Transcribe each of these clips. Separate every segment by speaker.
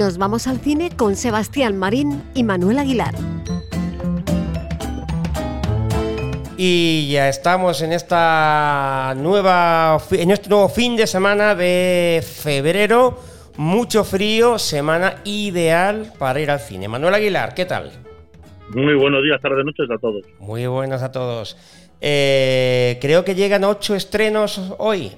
Speaker 1: Nos vamos al cine con Sebastián Marín y Manuel Aguilar.
Speaker 2: Y ya estamos en esta nueva en este nuevo fin de semana de febrero. Mucho frío, semana ideal para ir al cine. Manuel Aguilar, ¿qué tal?
Speaker 3: Muy buenos días, tardes, noches a todos.
Speaker 2: Muy buenas a todos. Eh, creo que llegan ocho estrenos hoy.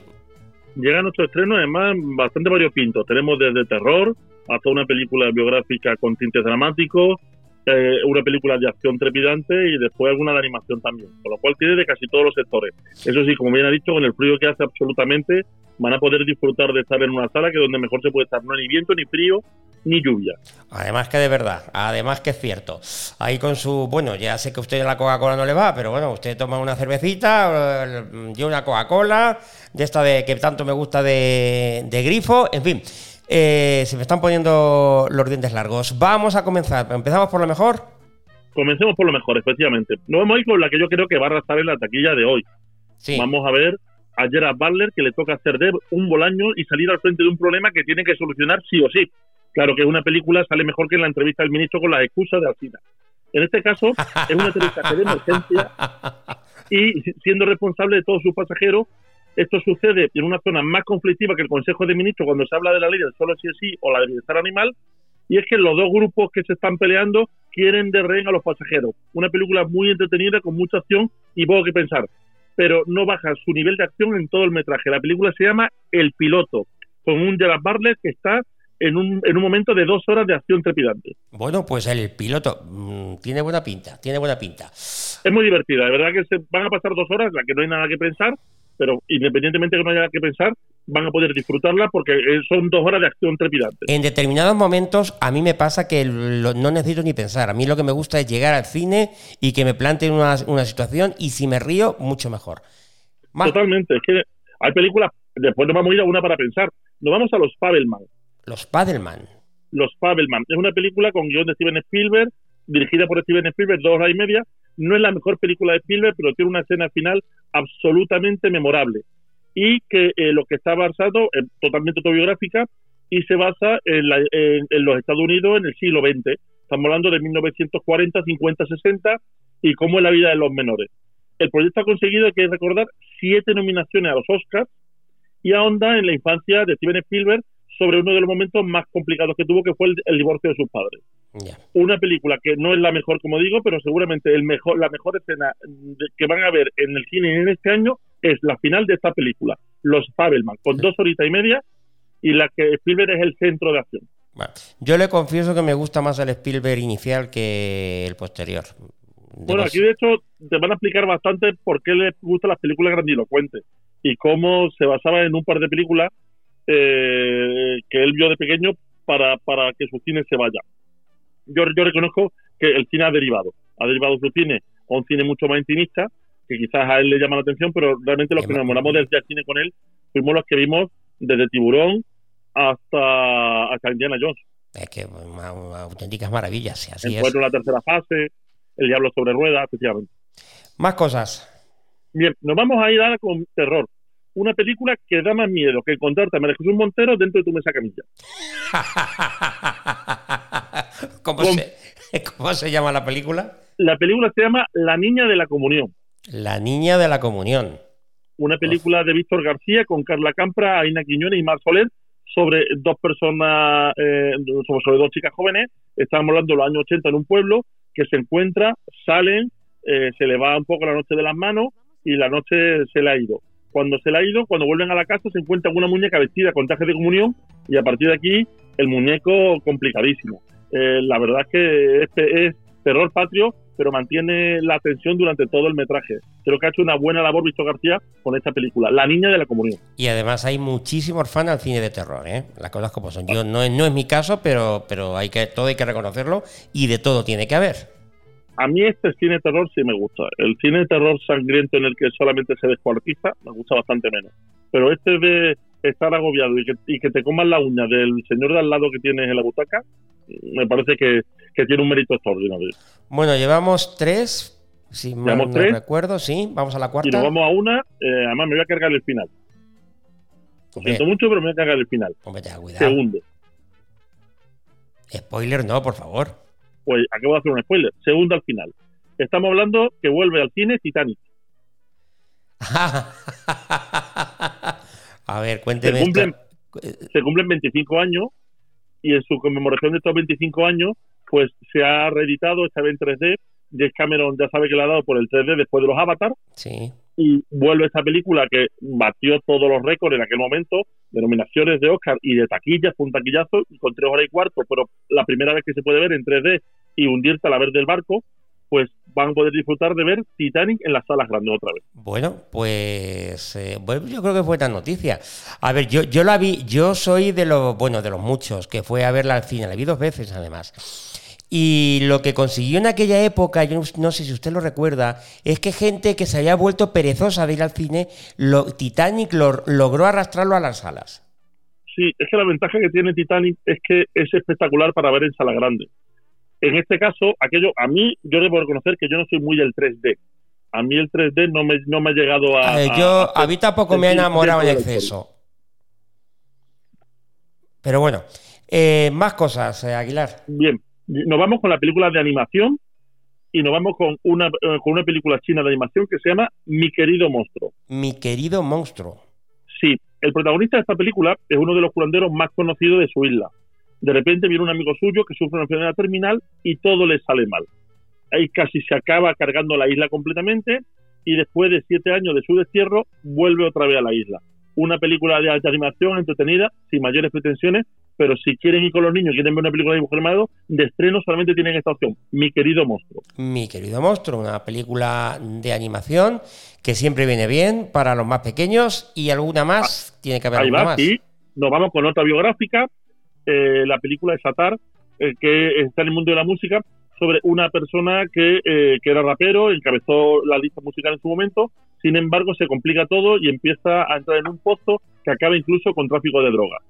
Speaker 3: Llegan ocho estrenos, además bastante variopintos. Tenemos desde terror hasta una película biográfica con tintes dramáticos, eh, una película de acción trepidante y después alguna de animación también, con lo cual tiene de casi todos los sectores. Eso sí, como bien ha dicho, con el frío que hace absolutamente, van a poder disfrutar de estar en una sala que donde mejor se puede estar, no hay ni viento, ni frío, ni lluvia.
Speaker 2: Además que de verdad, además que es cierto. Ahí con su, bueno, ya sé que a usted la Coca-Cola no le va, pero bueno, usted toma una cervecita, eh, yo una Coca-Cola, de esta de que tanto me gusta de grifo, en fin. Eh, se me están poniendo los dientes largos. Vamos a comenzar. ¿Empezamos por lo mejor?
Speaker 3: Comencemos por lo mejor, efectivamente. Nos vamos a ir con la que yo creo que va a arrastrar en la taquilla de hoy. Vamos a ver a Gerard Butler que le toca hacer de un bolaño y salir al frente de un problema que tiene que solucionar sí o sí. Claro que una película sale mejor que en la entrevista del ministro con las excusas de Alcina. En este caso, es una entrevista de emergencia y siendo responsable de todos sus pasajeros, esto sucede en una zona más conflictiva que el Consejo de Ministros cuando se habla de la ley del solo sí es sí o la de bienestar animal, y es que los dos grupos que se están peleando quieren de rehén a los pasajeros. Una película muy entretenida, con mucha acción y poco que pensar, pero no baja su nivel de acción en todo el metraje. La película se llama El Piloto, con un Gerard Bartlett que está en un, en un momento de dos horas de acción trepidante.
Speaker 2: Bueno, pues el piloto mm, tiene buena pinta, tiene buena pinta.
Speaker 3: Es muy divertida, de verdad que se van a pasar dos horas, la que no hay nada que pensar, pero independientemente de que no haya que pensar, van a poder disfrutarla porque eh, son dos horas de acción trepidante.
Speaker 2: En determinados momentos a mí me pasa que no necesito ni pensar. A mí lo que me gusta es llegar al cine y que me planteen una, situación y si me río, mucho mejor.
Speaker 3: Totalmente. Es que hay películas, después nos vamos a ir a una para pensar. Nos vamos a los Fabelman.
Speaker 2: Los Padelman.
Speaker 3: Los Fabelman. Es una película con guion de Steven Spielberg, dirigida por Steven Spielberg, dos horas y media, no es la mejor película de Spielberg, pero tiene una escena final absolutamente memorable. Y que eh, lo que está basado es totalmente autobiográfica y se basa en, los Estados Unidos en el siglo XX. Estamos hablando de 1940, 50, 60 y cómo es la vida de los menores. El proyecto ha conseguido, hay que recordar, siete nominaciones a los Oscars y ahonda en la infancia de Steven Spielberg sobre uno de los momentos más complicados que tuvo, que fue el divorcio de sus padres. Una película que no es la mejor, como digo, pero seguramente el mejor, la mejor escena que van a ver en el cine en este año es la final de esta película, Los Fabelman, con dos horitas y media, y la que Spielberg es el centro de acción.
Speaker 2: yo le confieso que me gusta más el Spielberg inicial que el posterior.
Speaker 3: bueno, aquí de hecho te van a explicar bastante por qué le gustan las películas grandilocuentes y cómo se basaba en un par de películas eh, que él vio de pequeño para, para que su cine se vaya yo, yo reconozco que el cine ha derivado, ha derivado su cine a un cine mucho más intimista, que quizás a él le llama la atención, pero realmente los que nos enamoramos del cine con él fuimos los que vimos desde Tiburón hasta, hasta Indiana Jones.
Speaker 2: Es que auténticas maravillas. Así
Speaker 3: Encuentro la tercera fase, El Diablo sobre Ruedas, efectivamente.
Speaker 2: Más cosas.
Speaker 3: Bien, nos vamos a ir ahora con terror. Una película que da más miedo que encontrarte a María Jesús Montero dentro de tu mesa camilla.
Speaker 2: ¿Cómo, se, ¿Cómo se llama la película?
Speaker 3: La película se llama La Niña de la Comunión.
Speaker 2: La Niña de la Comunión.
Speaker 3: Una película de Víctor García con Carla Campra, Aina Quiñones y Mar Soler sobre dos personas, eh, sobre, dos chicas jóvenes. Estamos hablando de los años 80 en un pueblo que se encuentra, salen, eh, se le va un poco la noche de las manos y la noche se le ha ido. Cuando se le ha ido, cuando vuelven a la casa, se encuentran una muñeca vestida con traje de comunión y a partir de aquí el muñeco complicadísimo. Eh, la verdad es que este es terror patrio, pero mantiene la atención durante todo el metraje. Creo que ha hecho una buena labor Víctor García con esta película, La Niña de la Comunión.
Speaker 2: Y además hay muchísimos fans al cine de terror, ¿eh? Las cosas como son. Yo no, no es mi caso, pero, pero hay que, todo hay que reconocerlo y de todo tiene que haber.
Speaker 3: A mí este cine terror sí me gusta. El cine terror sangriento en el que solamente se descuartiza me gusta bastante menos. Pero este de estar agobiado y que, y que te coman la uña del señor de al lado que tienes en la butaca, me parece que, tiene un mérito extraordinario.
Speaker 2: Bueno, llevamos tres, si me recuerdo, sí, vamos a la cuarta.
Speaker 3: Y nos vamos a una, eh, además me voy a cargar el final. Lo siento mucho, pero me voy a cargar el final.
Speaker 2: cuidado.
Speaker 3: Segundo.
Speaker 2: Spoiler no, por favor.
Speaker 3: Pues acabo de hacer un spoiler. Segundo al final. Estamos hablando que vuelve al cine Titanic.
Speaker 2: A ver, cuénteme.
Speaker 3: Se cumplen, se cumplen 25 años y en su conmemoración de estos 25 años, pues se ha reeditado esta vez en 3D. James Cameron ya sabe que le ha dado por el 3D después de los Avatar
Speaker 2: Sí.
Speaker 3: Y vuelve esta película que batió todos los récords en aquel momento de nominaciones de Oscar y de taquillas, fue un taquillazo con tres horas y cuarto, pero la primera vez que se puede ver en 3D y hundirse a la vez del barco, pues van a poder disfrutar de ver Titanic en las salas grandes otra vez.
Speaker 2: Bueno, pues eh, bueno, yo creo que fue tan noticia. A ver, yo, yo la vi, yo soy de los, bueno, de los muchos que fue a verla al cine, la vi dos veces además. Y lo que consiguió en aquella época, yo no, sé si usted lo recuerda, es que gente que se había vuelto perezosa de ir al cine, lo, Titanic lo- logró arrastrarlo a las salas.
Speaker 3: Sí, es que la ventaja que tiene Titanic es que es espectacular para ver en sala grande. En este caso, aquello, a mí, yo debo reconocer que yo no soy muy del 3D. A mí el 3D no me, no me ha llegado a...
Speaker 2: Eh, yo,
Speaker 3: a-
Speaker 2: a mí tampoco me ha enamorado en exceso. Pero bueno, eh, más cosas, eh, Aguilar.
Speaker 3: Bien, nos vamos con la película de animación y nos vamos con una, eh, con una película china de animación que se llama Mi querido monstruo.
Speaker 2: Mi querido monstruo.
Speaker 3: Sí, el protagonista de esta película es uno de los curanderos más conocidos de su isla. De repente viene un amigo suyo que sufre una enfermedad terminal y todo le sale mal. Ahí casi se acaba cargando la isla completamente y después de siete años de su destierro vuelve otra vez a la isla. Una película de alta animación entretenida, sin mayores pretensiones, pero si quieren ir con los niños, quieren ver una película de dibujo animado, de estreno solamente tienen esta opción, Mi querido monstruo.
Speaker 2: Mi querido monstruo, una película de animación que siempre viene bien para los más pequeños y alguna más, tiene que haber
Speaker 3: Ahí
Speaker 2: alguna
Speaker 3: va,
Speaker 2: más.
Speaker 3: Nos vamos con otra biográfica, eh, la película de Satar, eh, que está en el mundo de la música, sobre una persona que, eh, que era rapero, encabezó la lista musical en su momento, sin embargo se complica todo y empieza a entrar en un pozo que acaba incluso con tráfico de drogas.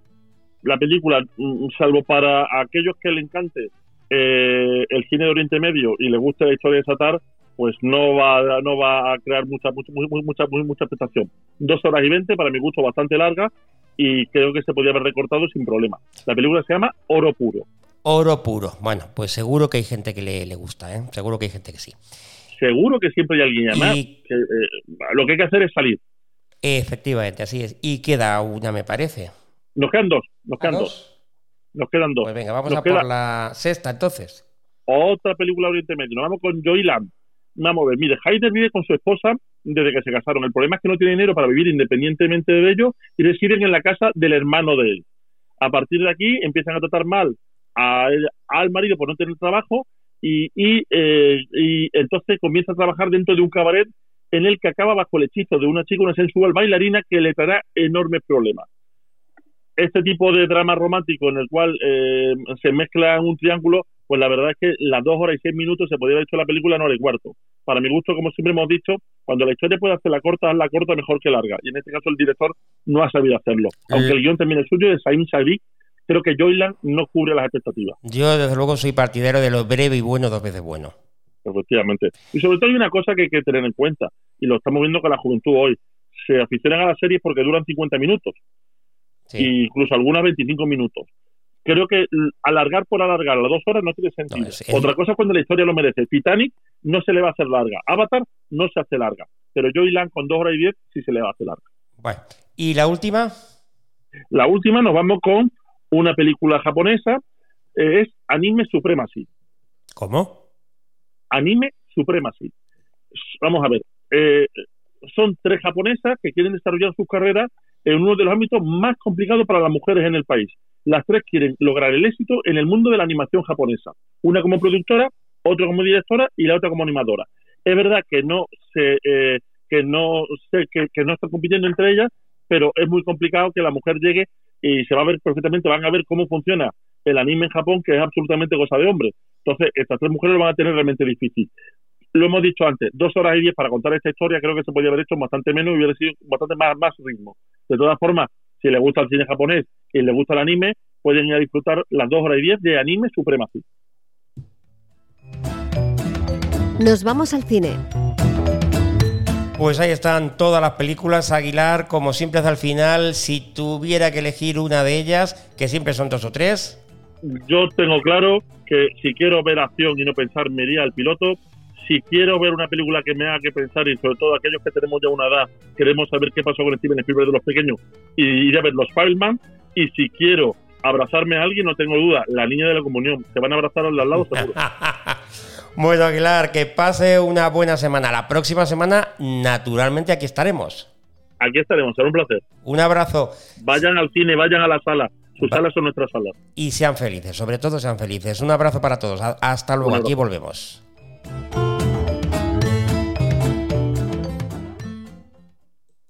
Speaker 3: La película, mm, salvo para aquellos que le encante eh, el cine de Oriente Medio y le guste la historia de Satar, pues no va, no va a crear mucha, mucha, mucha, mucha, mucha expectación. Dos horas y veinte, para mi gusto, bastante larga, y creo que se podía haber recortado sin problema. La película se llama Oro Puro.
Speaker 2: Oro puro. Bueno, pues seguro que hay gente que le, le gusta, ¿eh? Seguro que hay gente que sí.
Speaker 3: Seguro que siempre hay alguien más.
Speaker 2: Y-
Speaker 3: que, eh, lo que hay que hacer es salir.
Speaker 2: Efectivamente, así es. Y queda una, me parece.
Speaker 3: Nos quedan dos, nos quedan
Speaker 2: ¿A
Speaker 3: dos,
Speaker 2: dos?
Speaker 3: nos quedan dos.
Speaker 2: Pues venga, vamos
Speaker 3: Nos
Speaker 2: a
Speaker 3: queda
Speaker 2: por la sexta entonces.
Speaker 3: otra película Oriente Medio. Nos vamos con Joy Lam. Vamos a ver, mire, Haider vive con su esposa desde que se casaron. El problema es que no tiene dinero para vivir independientemente de ellos y residen en la casa del hermano de él. A partir de aquí empiezan a tratar mal a él- al marido por no tener trabajo y, y, eh, y entonces comienza a trabajar dentro de un cabaret en el que acaba bajo el hechizo de una chica, una sensual bailarina que le traerá enormes problemas. Este tipo de drama romántico en el cual eh, se mezcla en un triángulo, pues la verdad es que las dos horas y seis minutos se podría haber hecho la película en hora y cuarto. Para mi gusto, como siempre hemos dicho, cuando la historia puede hacerla corta, hazla corta mejor que larga. Y en este caso el director no ha sabido hacerlo. Aunque
Speaker 2: Eh.
Speaker 3: el guion también es suyo, de Saim Sadik, creo que Joyland no cubre las expectativas.
Speaker 2: Yo, desde luego, soy partidario de lo breve y bueno dos veces bueno.
Speaker 3: efectivamente. Y sobre todo hay una cosa que hay que tener en cuenta, y lo estamos viendo con la juventud hoy. Se aficionan a las series porque duran 50 minutos,
Speaker 2: Sí.
Speaker 3: e incluso algunas 25 minutos. Creo que alargar por alargar las dos horas no tiene sentido.
Speaker 2: No, es- es-
Speaker 3: Otra cosa es cuando la historia lo merece. Titanic no se le va a hacer larga. Avatar no se hace larga. Pero Joyland con dos horas y diez sí se le va a hacer larga.
Speaker 2: Bueno, ¿y la última?
Speaker 3: La última nos vamos con una película japonesa, eh, es Anime Supremacy.
Speaker 2: ¿Cómo?
Speaker 3: Anime Supremacy. Vamos a ver, eh, son tres japonesas que quieren desarrollar sus carreras en uno de los ámbitos más complicados para las mujeres en el país. Las tres quieren lograr el éxito en el mundo de la animación japonesa. Una como productora, otra como directora y la otra como animadora. Es verdad que no se, eh, que no sé que, no están compitiendo entre ellas, pero es muy complicado que la mujer llegue y se va a ver perfectamente, van a ver cómo funciona el anime en Japón, que es absolutamente cosa de hombre. Entonces, estas tres mujeres lo van a tener realmente difícil. Lo hemos dicho antes, dos horas y diez para contar esta historia, creo que se podría haber hecho bastante menos y hubiera sido bastante más, más ritmo. De todas formas, si les gusta el cine japonés y les gusta el anime, pueden ir a disfrutar las dos horas y diez de Anime Supremacy.
Speaker 1: Nos vamos al cine.
Speaker 2: Pues ahí están todas las películas. Aguilar, como siempre, hasta el final, si tuviera que elegir una de ellas, que siempre son dos o tres.
Speaker 3: yo tengo claro que si quiero ver acción y no pensar, me iría al piloto. Si quiero ver una película que me haga que pensar, y sobre todo aquellos que tenemos ya una edad, queremos saber qué pasó con Steven Spielberg de los pequeños, y iré a ver los Fireman. Y si quiero abrazarme a alguien, no tengo duda, la niña de la comunión. Se van a abrazar al lado seguro.
Speaker 2: bueno, Aguilar, que pase una buena semana. La próxima semana, naturalmente, aquí estaremos.
Speaker 3: Aquí estaremos, será un placer.
Speaker 2: Un abrazo.
Speaker 3: Vayan al cine, vayan a la sala. Sus salas son nuestras salas.
Speaker 2: Y sean felices, sobre todo sean felices. Un abrazo para todos. Hasta luego, aquí volvemos.